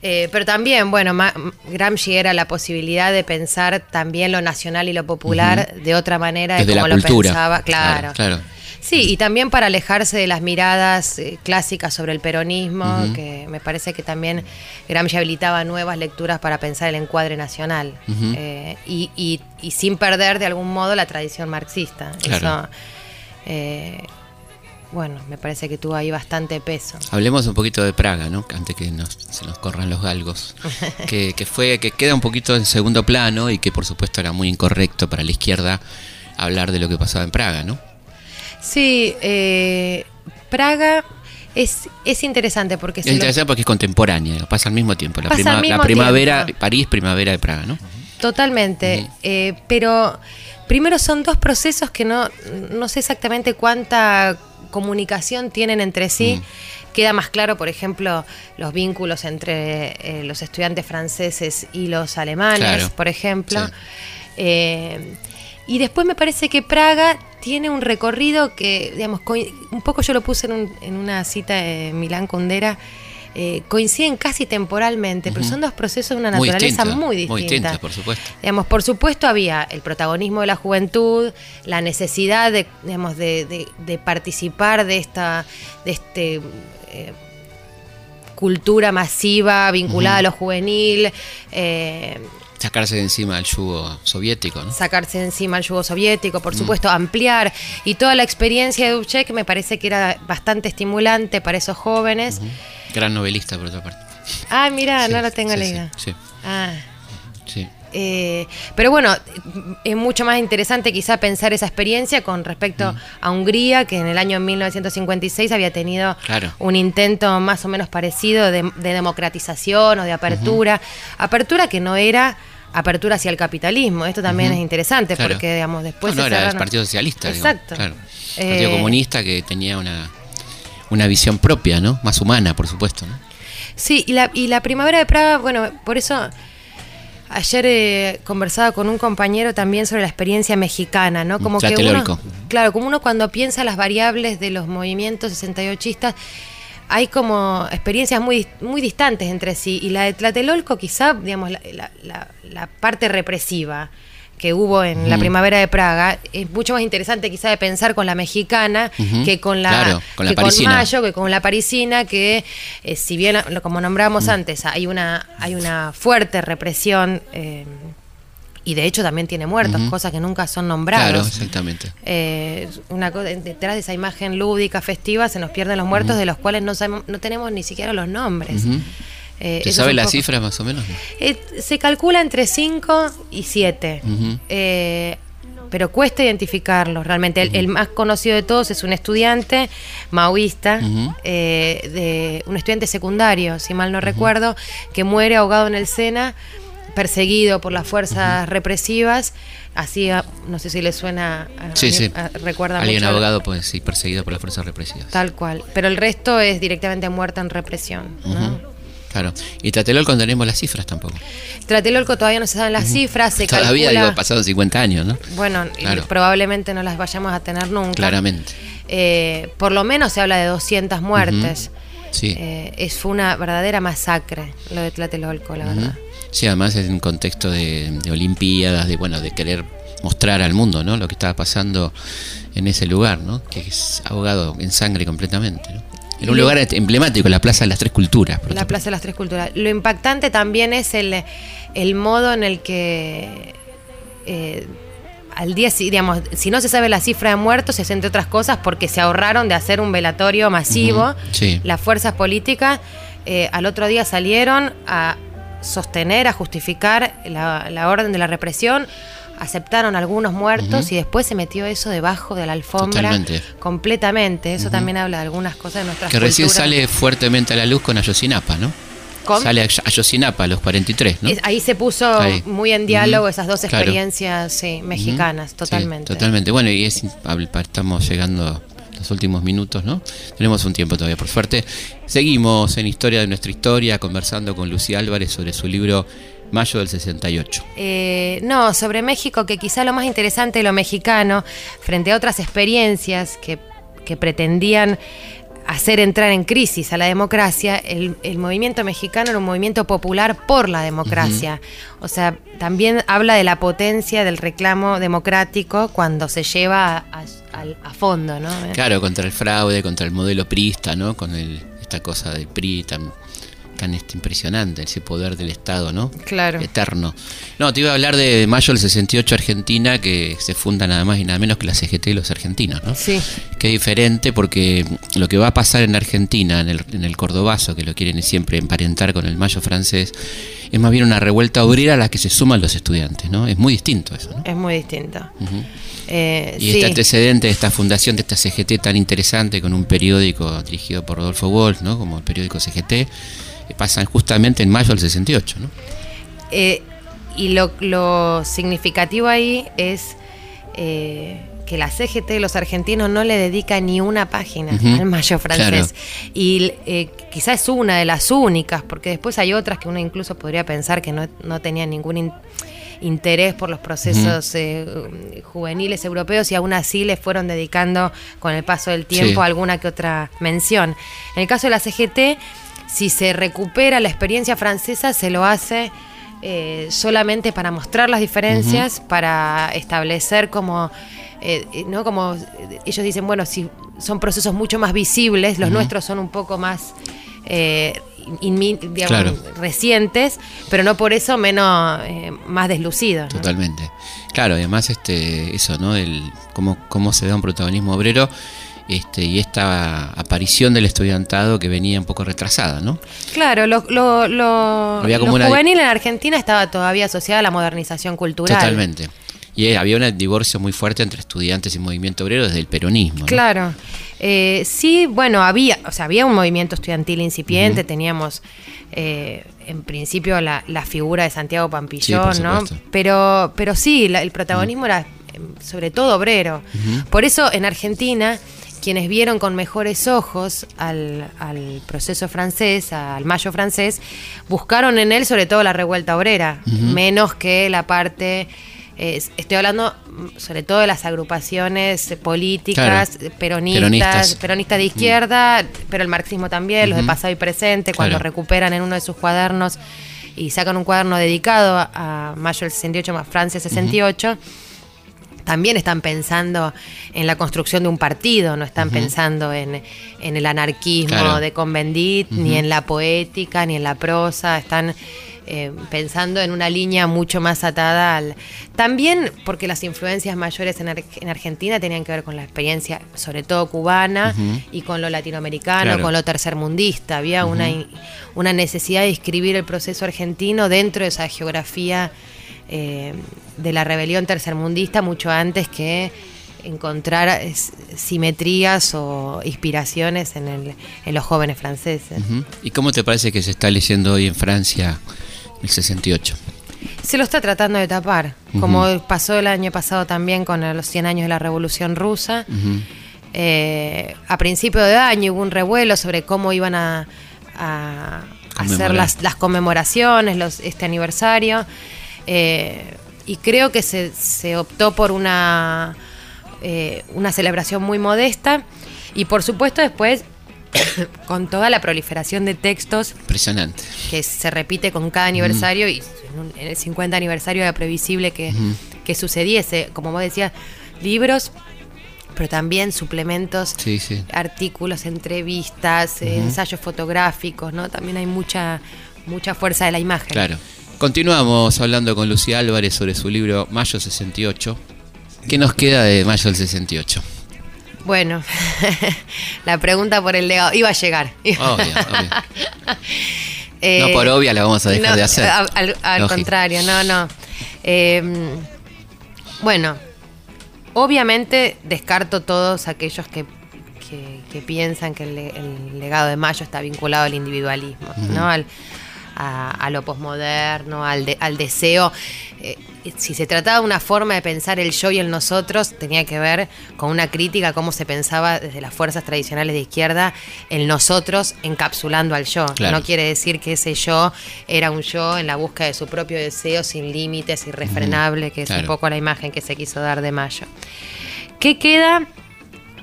Eh, pero también, bueno, ma- Gramsci era la posibilidad de pensar también lo nacional y lo popular de otra manera de Desde como la lo cultura. pensaba. Claro. Claro. Sí, y también para alejarse de las miradas eh, clásicas sobre el peronismo, que me parece que también Gramsci habilitaba nuevas lecturas para pensar el encuadre nacional. Eh, y, y- y sin perder de algún modo la tradición marxista. Claro. Eso, eh, bueno, me parece que tuvo ahí bastante peso. Hablemos un poquito de Praga, ¿no? Antes que nos, se nos corran los galgos. que, que fue, que queda un poquito en segundo plano y que por supuesto era muy incorrecto para la izquierda hablar de lo que pasaba en Praga, ¿no? Sí, eh, Praga Es, es interesante porque Es se lo- interesante porque es contemporánea, pasa al mismo tiempo. La, prima- mismo la primavera, tiempo. París, primavera de Praga, ¿no? Totalmente. Eh, pero primero son dos procesos que no, no sé exactamente cuánta comunicación tienen entre sí. Mm. Queda más claro, por ejemplo, los vínculos entre eh, los estudiantes franceses y los alemanes, Claro. por ejemplo. Sí. Eh, y después me parece que Praga tiene un recorrido que, digamos, un poco yo lo puse en, un- en una cita de Milán Kundera, eh, coinciden casi temporalmente, pero son dos procesos de una Muy naturaleza distinta, muy distinta. muy distinta, por supuesto. Digamos, por supuesto había el protagonismo de la juventud, la necesidad de, digamos, de, de- de participar de esta, de este eh, cultura masiva vinculada a lo juvenil, eh, Sacarse de encima el yugo soviético, ¿no? sacarse de encima el yugo soviético, por supuesto, ampliar. Y toda la experiencia de Dubček me parece que era bastante estimulante para esos jóvenes. Gran novelista, por otra parte. Ah, mira, Sí, no lo tengo sí, leído. Sí, sí, Ah. sí. Eh, pero bueno, es mucho más interesante quizá pensar esa experiencia con respecto a Hungría, que en el año 1956 había tenido Claro. un intento más o menos parecido de, de democratización o de apertura. Apertura que no era apertura hacia el capitalismo. Esto también es interesante Claro. porque, digamos, después... no, no, era el Partido Socialista. digamos, Exacto. claro. El Partido Eh, Comunista que tenía una, una visión propia, ¿no? Más humana, por supuesto, ¿no? Sí, y la, y la primavera de Praga, bueno, por eso ayer eh, conversaba con un compañero también sobre la experiencia mexicana, ¿no? Como que uno, claro, como uno cuando piensa las variables de los movimientos 68istas, hay como experiencias muy, muy distantes entre sí. Y la de Tlatelolco, quizá, digamos, la, la- la- la parte represiva que hubo en la Ujú. primavera de Praga es mucho más interesante quizá de pensar con la mexicana que con la, Claro, con la que parisina. Mayo, que con la parisina, que eh, si bien, como nombramos antes, hay una, hay una fuerte represión eh, y de hecho también tiene muertos, cosas que nunca son Claro, nombradas. exactamente. Eh, una co- detrás de esa imagen lúdica, festiva, se nos pierden los muertos de los cuales no sabemos, no tenemos ni siquiera los nombres. Eh, ¿Se eso sabe las poco- cifras más o menos? eh, se calcula entre 5 y 7. Ujú. pero cuesta identificarlos realmente. El, el más conocido de todos es un estudiante maoísta, eh, de un estudiante secundario, si mal no recuerdo, que muere ahogado en el Sena, perseguido por las fuerzas represivas. Así, a- no sé si le suena. a- Sí, sí. a- recuerda Alguien mucho abogado, pues sí, perseguido por las fuerzas represivas. Tal cual. Pero el resto es directamente muerta en represión. Claro. Y Tlatelolco no tenemos las cifras tampoco. Tlatelolco todavía no se saben las cifras, se Todavía, calcula- digo, pasados 50 años, ¿no? Bueno, y probablemente no las vayamos a tener nunca. Claramente. Eh, por lo menos se habla de 200 muertes. Sí. Eh, es fue una verdadera masacre lo de Tlatelolco, la Ujú. verdad. Sí, además es un contexto de, de Olimpiadas, de bueno, de querer mostrar al mundo, ¿no? Lo que estaba pasando en ese lugar, ¿no? Que es ahogado en sangre completamente, ¿no? En un lugar emblemático, la Plaza de las Tres Culturas. por La ejemplo. Plaza de las Tres Culturas. Lo impactante también es el, el modo en el que eh, al día, digamos, si no se sabe la cifra de muertos, es entre otras cosas porque se ahorraron de hacer un velatorio masivo. Sí. Las fuerzas políticas eh, al otro día salieron a sostener, a justificar la, la orden de la represión. Aceptaron algunos muertos y después se metió eso debajo de la alfombra Totalmente. completamente. Eso también habla de algunas cosas de nuestras Que recién sale fuertemente a la luz con Ayotzinapa, ¿no? ¿Con? Sale Ay- Ayotzinapa a los 43, ¿no? Es- ahí se puso Ahí. muy en diálogo esas dos Claro. experiencias sí, mexicanas, totalmente. Sí, totalmente. Bueno, y es, estamos llegando a los últimos minutos, ¿no? Tenemos un tiempo todavía, por suerte. Seguimos en Historia de nuestra historia, conversando con Lucía Álvarez sobre su libro Mayo del 68. Eh, no, sobre México, que quizá lo más interesante de lo mexicano, frente a otras experiencias que, que pretendían hacer entrar en crisis a la democracia, el, el movimiento mexicano era un movimiento popular por la democracia. O sea, también habla de la potencia del reclamo democrático cuando se lleva a, a- fondo, ¿no? Claro, contra el fraude, contra el modelo prista, ¿no? Con el, esta cosa del PRI tan, tan este, impresionante, ese poder del Estado, ¿no? Claro. Eterno. No, te iba a hablar de mayo del 68 Argentina, que se funda nada más y nada menos que la CGT y los argentinos, ¿no? Sí. que es diferente porque lo que va a pasar en Argentina, en el, en el cordobazo, que lo quieren siempre emparentar con el mayo francés, es más bien una revuelta obrera a la que se suman los estudiantes, ¿no? Es muy distinto eso, ¿no? Es muy distinto. Eh, Y sí. este antecedente de esta fundación, de esta CGT tan interesante, con un periódico dirigido por Rodolfo Wolf, ¿no? como el periódico CGT, pasan justamente en mayo del 68. ¿no? Eh, y lo, lo significativo ahí es eh, que la CGT de los argentinos no le dedica ni una página al mayo francés. claro. Y eh, quizás es una de las únicas, porque después hay otras que uno incluso podría pensar que no, no tenían ningún in- interés por los procesos eh, juveniles europeos y aún así le fueron dedicando con el paso del tiempo Sí. alguna que otra mención. En el caso de la CGT, si se recupera la experiencia francesa, se lo hace eh, solamente para mostrar las diferencias, para establecer como, eh, eh, ¿no? como eh, ellos dicen, bueno, si son procesos mucho más visibles, los nuestros son un poco más eh, inmi- digamos, Claro. recientes, pero no por eso menos eh, más deslucidos. ¿no? Totalmente. Claro, además este, eso, ¿no? El, cómo, cómo se da un protagonismo obrero este, y esta aparición del estudiantado que venía un poco retrasada, ¿no? Claro, lo, lo, lo- Había como lo una- juvenil en Argentina estaba todavía asociada a la modernización cultural. Totalmente. Y eh, había un divorcio muy fuerte entre estudiantes y movimiento obrero desde el peronismo. ¿no? Claro. Eh, sí, bueno, había, o sea, había un movimiento estudiantil incipiente, teníamos eh, en principio la, la figura de Santiago Pampillón, Sí, ¿no? Pero, pero sí, la- el protagonismo era eh, sobre todo obrero. Por eso en Argentina, quienes vieron con mejores ojos al, al proceso francés, al mayo francés, buscaron en él sobre todo la revuelta obrera, menos que la parte... eh, estoy hablando mm, sobre todo de las agrupaciones políticas, Claro. peronistas, Peronistas. peronistas de izquierda, pero el marxismo también, los de pasado y presente, cuando Claro. recuperan en uno de sus cuadernos y sacan un cuaderno dedicado a, mayo del 68 más Francia 68. También están pensando en la construcción de un partido, no están pensando en, en el anarquismo Claro. de Convendit, ni en la poética, ni en la prosa, están eh, pensando en una línea mucho más atada al... También porque las influencias mayores en, Ar- en Argentina tenían que ver con la experiencia, sobre todo cubana, y con lo latinoamericano, Claro. con lo tercermundista. Había una, una necesidad de escribir el proceso argentino dentro de esa geografía eh, de la rebelión tercermundista mucho antes que encontrar es- simetrías o inspiraciones en, el- en los jóvenes franceses. ¿Y cómo te parece que se está leyendo hoy en Francia el 68? Se lo está tratando de tapar, como pasó el año pasado también con los 100 años de la Revolución Rusa. Eh, a principio de año hubo un revuelo sobre cómo iban a, a hacer las conmemoraciones, los, este aniversario. Eh, y creo que se, se optó por una, eh, una celebración muy modesta. Y por supuesto después, con toda la proliferación de textos Impresionante. que se repite con cada aniversario y en, un- en el 50 aniversario era previsible que, que sucediese. Como vos decías, libros, pero también suplementos, Sí, sí. artículos, entrevistas, ensayos fotográficos, ¿no? También hay mucha, mucha fuerza de la imagen. Claro. Continuamos hablando con Lucía Álvarez sobre su libro Mayo 68. ¿Qué nos queda de Mayo del 68? Bueno, la pregunta por el legado iba a llegar. Obvio, obvio. Eh, No por obvia la vamos a dejar no, de hacer. Al, contrario, no, no. Eh, bueno, obviamente descarto todos aquellos que, que- que piensan que el legado de Mayo está vinculado al individualismo, ¿no? Al, a, a lo posmoderno, al, de- al deseo. Eh, si se trataba de una forma de pensar el yo y el nosotros, tenía que ver con una crítica a cómo se pensaba desde las fuerzas tradicionales de izquierda el nosotros encapsulando al yo. Claro. No quiere decir que ese yo era un yo en la búsqueda de su propio deseo sin límites, irrefrenable, que es un poco la imagen que se quiso dar de Mayo. ¿Qué queda?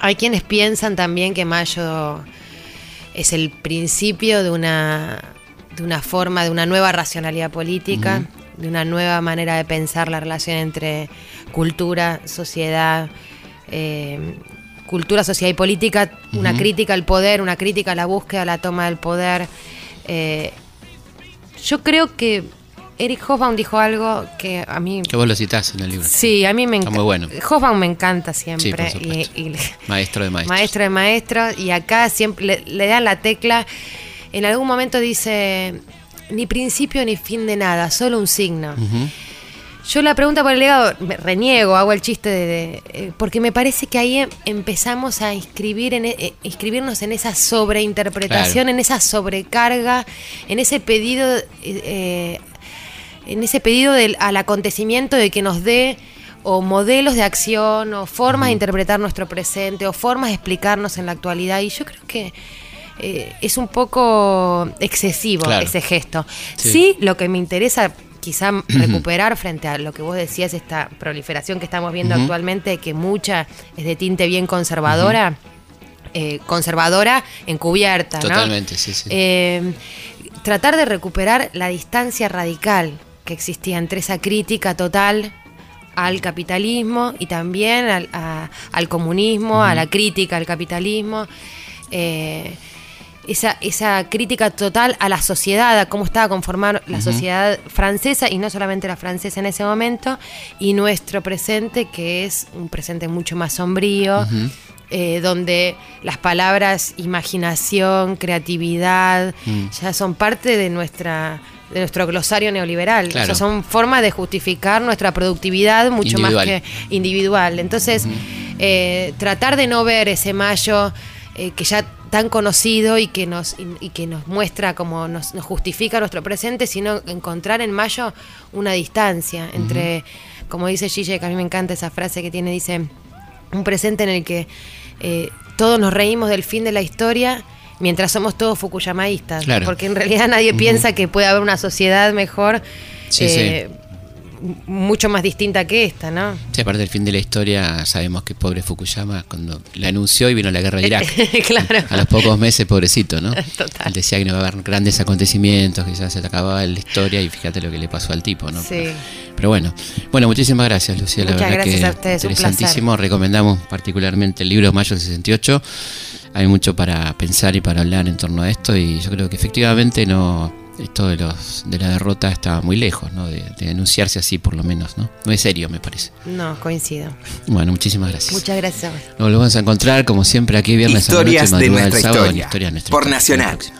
Hay quienes piensan también que Mayo es el principio de una, de una forma, de una nueva racionalidad política, de una nueva manera de pensar la relación entre cultura, sociedad, eh, cultura, sociedad y política, una crítica al poder, una crítica a la búsqueda, a la toma del poder. Eh, yo creo que Eric Hobsbawm dijo algo que a mí Que vos lo citás en el libro. Sí, a mí me encanta. muy bueno. Me encanta Sí, siempre. por supuesto. y, y- Maestro de maestros. maestro de maestros. Y acá siempre le, le dan la tecla. En algún momento dice, ni principio ni fin de nada, solo un signo. Yo la pregunta por el legado, me reniego, hago el chiste de, eh, porque me parece que ahí em- empezamos a inscribir en, e- eh, inscribirnos en esa sobreinterpretación, Claro. en esa sobrecarga, en ese pedido, eh, eh, en ese pedido del, al acontecimiento de que nos dé o modelos de acción o formas de interpretar nuestro presente o formas de explicarnos en la actualidad. Y yo creo que eh, es un poco excesivo Claro. ese gesto. Sí. sí, lo que me interesa quizá recuperar frente a lo que vos decías, esta proliferación que estamos viendo actualmente, que mucha es de tinte bien conservadora, eh, conservadora encubierta, ¿no? Totalmente, sí, sí. Eh, tratar de recuperar la distancia radical que existía entre esa crítica total al capitalismo y también al, a- al comunismo, a la crítica al capitalismo. eh, esa, esa crítica total a la sociedad, a cómo estaba conformada la sociedad francesa, y no solamente la francesa en ese momento, y nuestro presente, que es un presente mucho más sombrío, eh, donde las palabras imaginación, creatividad, Mm. ya son parte de nuestra de nuestro glosario neoliberal. O sea, son formas de justificar nuestra productividad mucho más que individual. Entonces, eh, tratar de no ver ese mayo eh, que ya tan conocido y que nos y, y que nos muestra como nos, nos justifica nuestro presente, sino encontrar en mayo una distancia entre, como dice Gille, que a mí me encanta esa frase que tiene, dice, un presente en el que eh, todos nos reímos del fin de la historia mientras somos todos fukuyamaístas, Claro. porque en realidad nadie piensa que puede haber una sociedad mejor, Sí, eh, mucho más distinta que esta, ¿no? Sí, aparte del fin de la historia, sabemos que pobre Fukuyama, cuando la anunció y vino la guerra de Irak. claro. A los pocos meses, pobrecito, ¿no? Total. Él decía que no iba a haber grandes acontecimientos, que ya se acababa la historia y fíjate lo que le pasó al tipo, ¿no? Sí. Pero, pero bueno, bueno, muchísimas gracias, Lucía. La verdad gracias que a ustedes, un interesantísimo. Recomendamos particularmente el libro Mayo del 68. Hay mucho para pensar y para hablar en torno a esto y yo creo que efectivamente no esto de los de la derrota está muy lejos, ¿no? De, de denunciarse así por lo menos, ¿no? No es serio, me parece. No, coincido. Bueno, muchísimas gracias. Muchas gracias. a vos. Nos volvemos a encontrar como siempre aquí viernes Historias a la noche, de madrugada del nuestra sábado, en historia. Historia de nuestra Por Historia. Nacional.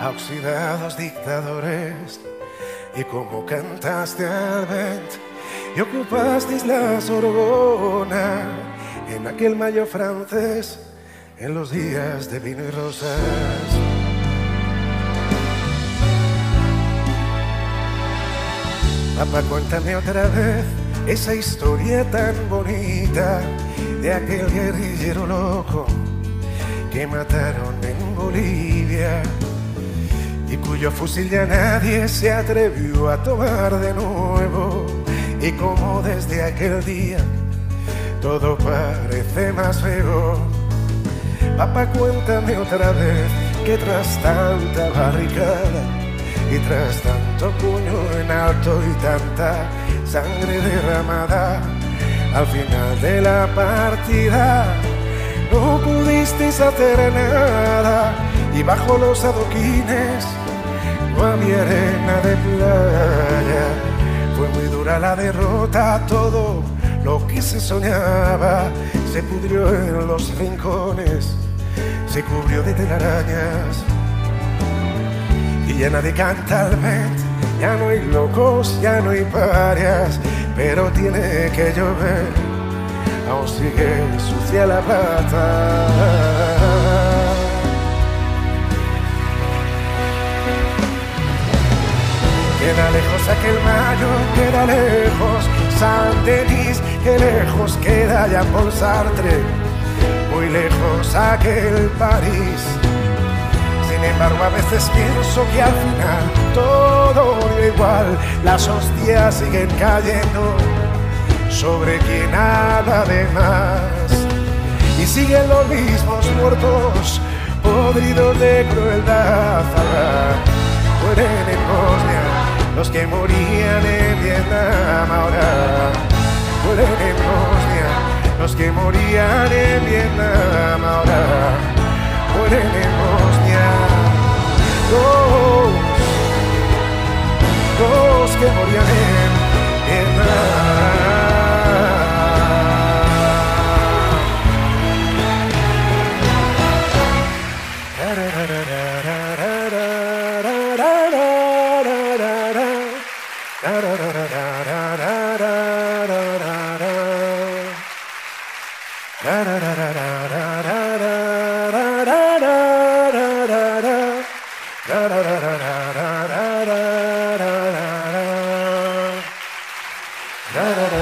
a oxidados dictadores. Y como cantaste al vent y ocupasteis la Sorbona en aquel mayo francés, en los días de vino y rosas. Papá, cuéntame otra vez esa historia tan bonita de aquel guerrillero loco que mataron en Bolivia y cuyo fusil ya nadie se atrevió a tomar de nuevo y como desde aquel día todo parece más feo. Papá, cuéntame otra vez que tras tanta barricada y tras tanto puño en alto y tanta sangre derramada, al final de la partida no pudisteis hacer nada y bajo los adoquines no había arena de playa. Fue muy dura la derrota, todo lo que se soñaba se pudrió en los rincones, se cubrió de telarañas y llena de cantalment. Ya no hay locos, ya no hay parias, pero tiene que llover, aún sigue sucia la plata. Queda lejos aquel mayo, queda lejos San Denis, que lejos queda ya por Sartre, muy lejos aquel París. Sin embargo, a veces pienso que al final todo da igual, las hostias siguen cayendo sobre quien nada de más. Y siguen los mismos muertos, podridos de crueldad. Mueren en Bosnia los que morían en Vietnam ahora. Mueren en Bosnia, los que morían en Vietnam ahora. Mueren en Bosnia. Los, los No, no, no.